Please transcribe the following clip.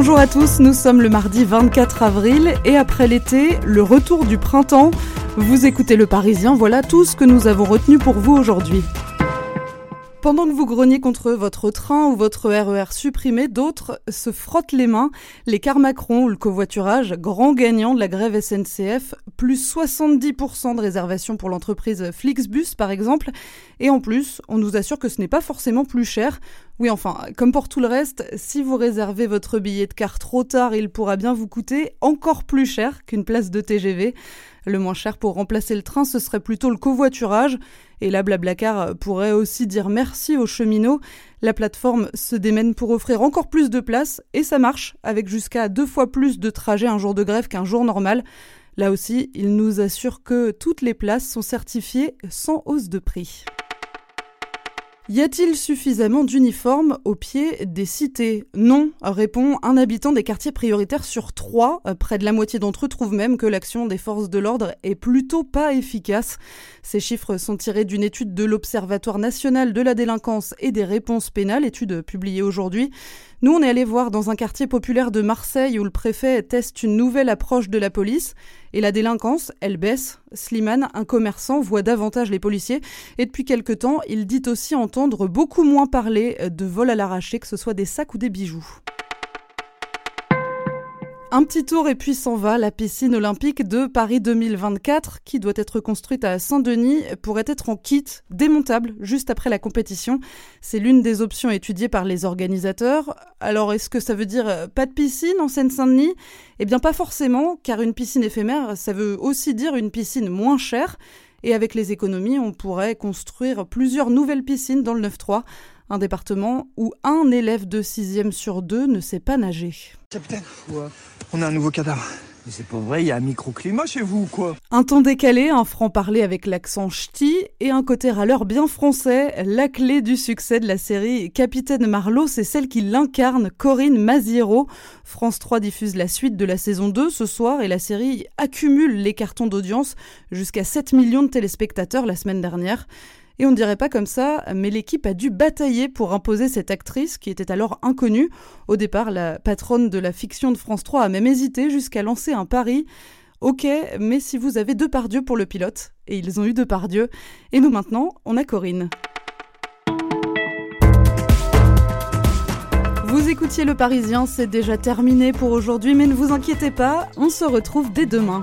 Bonjour à tous, nous sommes le mardi 24 avril et après l'été, le retour du printemps. Vous écoutez le Parisien, voilà tout ce que nous avons retenu pour vous aujourd'hui. Pendant que vous grognez contre votre train ou votre RER e supprimé, d'autres se frottent les mains. Les cars Macron ou le covoiturage, grand gagnant de la grève SNCF, plus 70% de réservations pour l'entreprise Flixbus par exemple. Et en plus, on nous assure que ce n'est pas forcément plus cher. Oui, enfin, comme pour tout le reste, si vous réservez votre billet de car trop tard, il pourra bien vous coûter encore plus cher qu'une place de TGV. Le moins cher pour remplacer le train, ce serait plutôt le covoiturage. Et là, Blablacar pourrait aussi dire merci aux cheminots. La plateforme se démène pour offrir encore plus de places et ça marche, avec jusqu'à deux fois plus de trajets un jour de grève qu'un jour normal. Là aussi, il nous assure que toutes les places sont certifiées sans hausse de prix. Y a-t-il suffisamment d'uniformes au pied des cités Non, répond un habitant des quartiers prioritaires sur trois. Près de la moitié d'entre eux trouvent même que l'action des forces de l'ordre est plutôt pas efficace. Ces chiffres sont tirés d'une étude de l'Observatoire national de la délinquance et des réponses pénales, étude publiée aujourd'hui. Nous, on est allé voir dans un quartier populaire de Marseille où le préfet teste une nouvelle approche de la police et la délinquance, elle baisse. Slimane, un commerçant, voit davantage les policiers et depuis quelque temps, il dit aussi entendre beaucoup moins parler de vol à l'arraché, que ce soit des sacs ou des bijoux. Un petit tour et puis s'en va. La piscine olympique de Paris 2024, qui doit être construite à Saint-Denis, pourrait être en kit démontable juste après la compétition. C'est l'une des options étudiées par les organisateurs. Alors est-ce que ça veut dire euh, pas de piscine en Seine-Saint-Denis? Eh bien pas forcément, car une piscine éphémère, ça veut aussi dire une piscine moins chère. Et avec les économies, on pourrait construire plusieurs nouvelles piscines dans le 9-3 un département où un élève de 6 sur deux ne sait pas nager. Capitaine, on a un nouveau cadavre. Mais c'est pas vrai, il y a un microclimat chez vous ou quoi? Un ton décalé, un franc-parler avec l'accent ch'ti et un côté râleur bien français. La clé du succès de la série Capitaine Marlowe, c'est celle qui l'incarne, Corinne Maziero. France 3 diffuse la suite de la saison 2 ce soir et la série accumule les cartons d'audience jusqu'à 7 millions de téléspectateurs la semaine dernière. Et on ne dirait pas comme ça, mais l'équipe a dû batailler pour imposer cette actrice qui était alors inconnue. Au départ, la patronne de la fiction de France 3 a même hésité jusqu'à lancer un pari. Ok, mais si vous avez deux par Dieu pour le pilote, et ils ont eu deux par Dieu, et nous maintenant, on a Corinne. Vous écoutiez Le Parisien, c'est déjà terminé pour aujourd'hui, mais ne vous inquiétez pas, on se retrouve dès demain.